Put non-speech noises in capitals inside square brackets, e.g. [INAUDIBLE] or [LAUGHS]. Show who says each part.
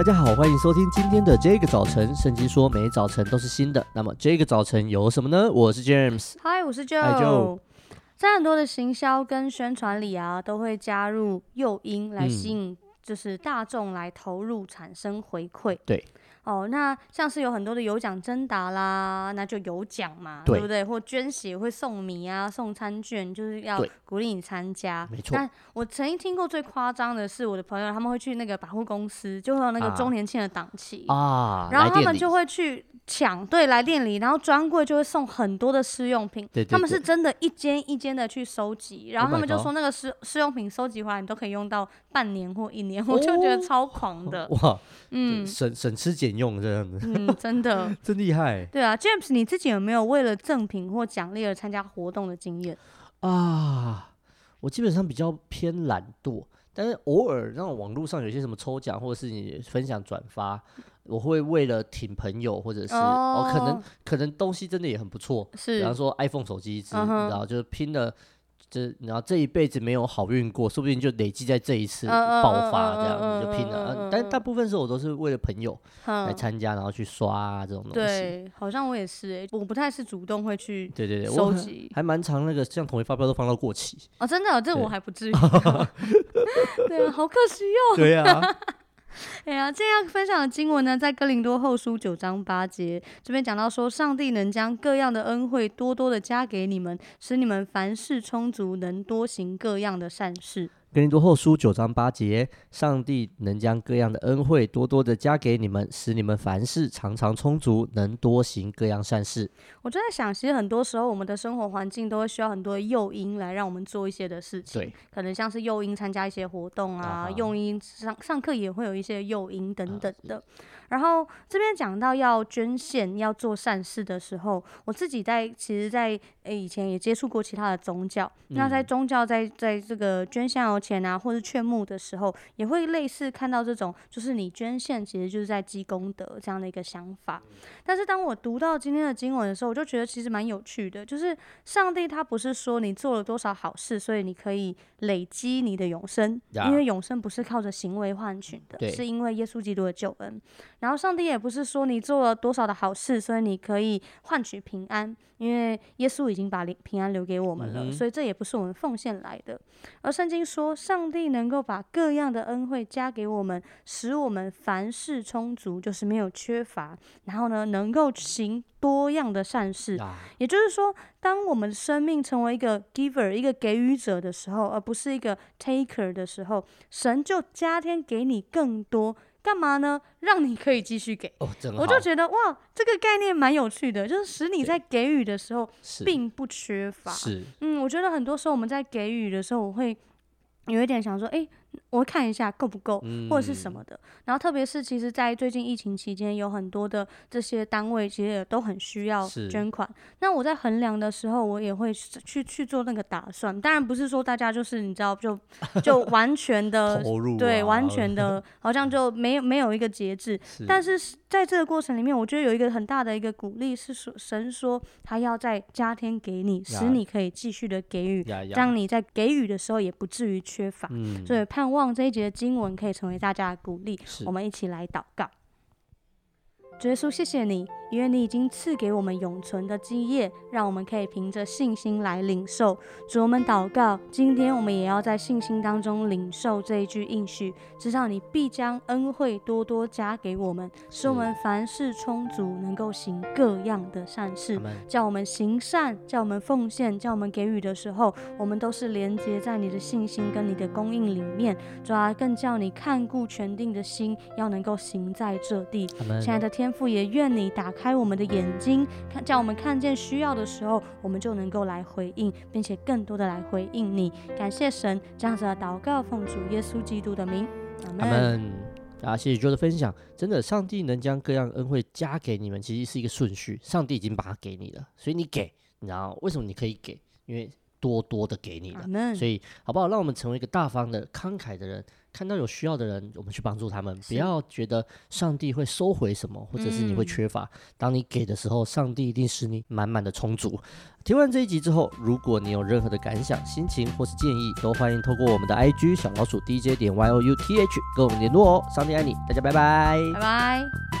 Speaker 1: 大家好，欢迎收听今天的这个早晨。圣经说，每早晨都是新的。那么这个早晨有什么呢？我是 James，
Speaker 2: 嗨，我是 Joe。
Speaker 1: Hi Joe。
Speaker 2: 在很多的行销跟宣传里啊，都会加入诱因来吸引，就是大众来投入，产生回馈。
Speaker 1: 嗯、对。
Speaker 2: 哦，那像是有很多的有奖征答啦，那就有奖嘛，对，对不对？或捐血会送米啊，送餐券，就是要鼓励你参加。没错。但我曾经听过最夸张的是，我的朋友他们会去那个百货公司，就会有那个周年庆的档期
Speaker 1: 啊，
Speaker 2: 然后他们就会去抢，对，来店里，然后专柜就会送很多的试用品。对，对，对。他们是真的一间一间的去收集，然后他们就说那个试试用品收集回来，你都可以用到半年或一年，我就觉得超狂的。
Speaker 1: 哦、[LAUGHS] 哇，嗯，省省吃俭用这样子，
Speaker 2: 嗯，真的，[LAUGHS]
Speaker 1: 真厉害。
Speaker 2: 对啊，James，你自己有没有为了赠品或奖励而参加活动的经验
Speaker 1: 啊？我基本上比较偏懒惰，但是偶尔那种网络上有些什么抽奖或者是你分享转发，我会为了挺朋友或者是哦，哦，可能可能东西真的也很不错，是，比方说 iPhone 手机一支，然后就是拼了。这然后这一辈子没有好运过，说不定就累积在这一次爆发，这样子就拼了。但大部分时候我都是为了朋友来参加，然后去刷、啊、这种东西。对，
Speaker 2: 好像我也是哎，我不太是主动会去
Speaker 1: 对对对收集，还蛮长那个像统一发票都放到过期。
Speaker 2: 哦，真的、哦，这我还不至于。[LAUGHS] [LAUGHS] 对啊，好可惜哟、哦。
Speaker 1: 对啊。[LAUGHS]
Speaker 2: 哎呀，这样分享的经文呢，在哥林多后书九章八节这边讲到说，上帝能将各样的恩惠多多的加给你们，使你们凡事充足，能多行各样的善事。
Speaker 1: 哥林多后书九章八节，上帝能将各样的恩惠多多的加给你们，使你们凡事常常充足，能多行各样善事。
Speaker 2: 我就在想，其实很多时候我们的生活环境都会需要很多的诱因来让我们做一些的事情。对，可能像是诱因参加一些活动啊，诱因上上课也会有一些诱因等等的。啊然后这边讲到要捐献、要做善事的时候，我自己在其实在，以前也接触过其他的宗教。嗯、那在宗教在在这个捐献油钱啊，或是劝募的时候，也会类似看到这种，就是你捐献其实就是在积功德这样的一个想法。但是当我读到今天的经文的时候，我就觉得其实蛮有趣的，就是上帝他不是说你做了多少好事，所以你可以累积你的永生，因为永生不是靠着行为换取的，是因为耶稣基督的救恩。然后上帝也不是说你做了多少的好事，所以你可以换取平安，因为耶稣已经把平安留给我们了，嗯、所以这也不是我们奉献来的。而圣经说，上帝能够把各样的恩惠加给我们，使我们凡事充足，就是没有缺乏。然后呢，能够行多样的善事，啊、也就是说，当我们生命成为一个 giver，一个给予者的时候，而不是一个 taker 的时候，神就加添给你更多。干嘛呢？让你可以继续给。哦，我就觉得哇，这个概念蛮有趣的，就是使你在给予的时候并不缺乏。是，嗯，我觉得很多时候我们在给予的时候，我会有一点想说，哎。我看一下够不够，或者是什么的。嗯、然后特别是，其实，在最近疫情期间，有很多的这些单位其实也都很需要捐款。那我在衡量的时候，我也会去去做那个打算。当然不是说大家就是你知道就就完全的 [LAUGHS] 投入、啊，对，完全的 [LAUGHS] 好像就没有没有一个节制。是但是在这个过程里面，我觉得有一个很大的一个鼓励是说，神说他要在加添给你，使你可以继续的给予，让你在给予的时候也不至于缺乏。嗯、所以盼望这一节的经文可以成为大家的鼓励，我们一起来祷告。主耶稣，谢谢你。因为你已经赐给我们永存的基业，让我们可以凭着信心来领受。主，我们祷告，今天我们也要在信心当中领受这一句应许，知道你必将恩惠多多加给我们，使我们凡事充足，能够行各样的善事。叫我们行善，叫我们奉献，叫我们给予的时候，我们都是连接在你的信心跟你的供应里面。主啊，更叫你看顾全定的心，要能够行在这地。亲爱的天父，也愿你打。开我们的眼睛，看，叫我们看见需要的时候，我们就能够来回应，并且更多的来回应你。感谢神，这样子的祷告，奉主耶稣基督的名，阿门。啊，谢谢 Joe 的分享。真的，上帝能将各样恩惠加给你们，其实是一个顺序。上帝已经把它给你了，所以你给，你知道为什么你可以给？因为
Speaker 1: 多多的给你了。所以好不好？让我们成为一个大方的、慷慨的人。看到有需要的人，我们去帮助他们，不要觉得上帝会收回什么，或者是你会缺乏。嗯、当你给的时候，上帝一定使你满满的充足。听完这一集之后，如果你有任何的感想、心情或是建议，都欢迎透过我们的 IG 小老鼠 DJ 点 Y O U T H 跟我们联络哦。上帝爱你，大家拜拜，
Speaker 2: 拜拜。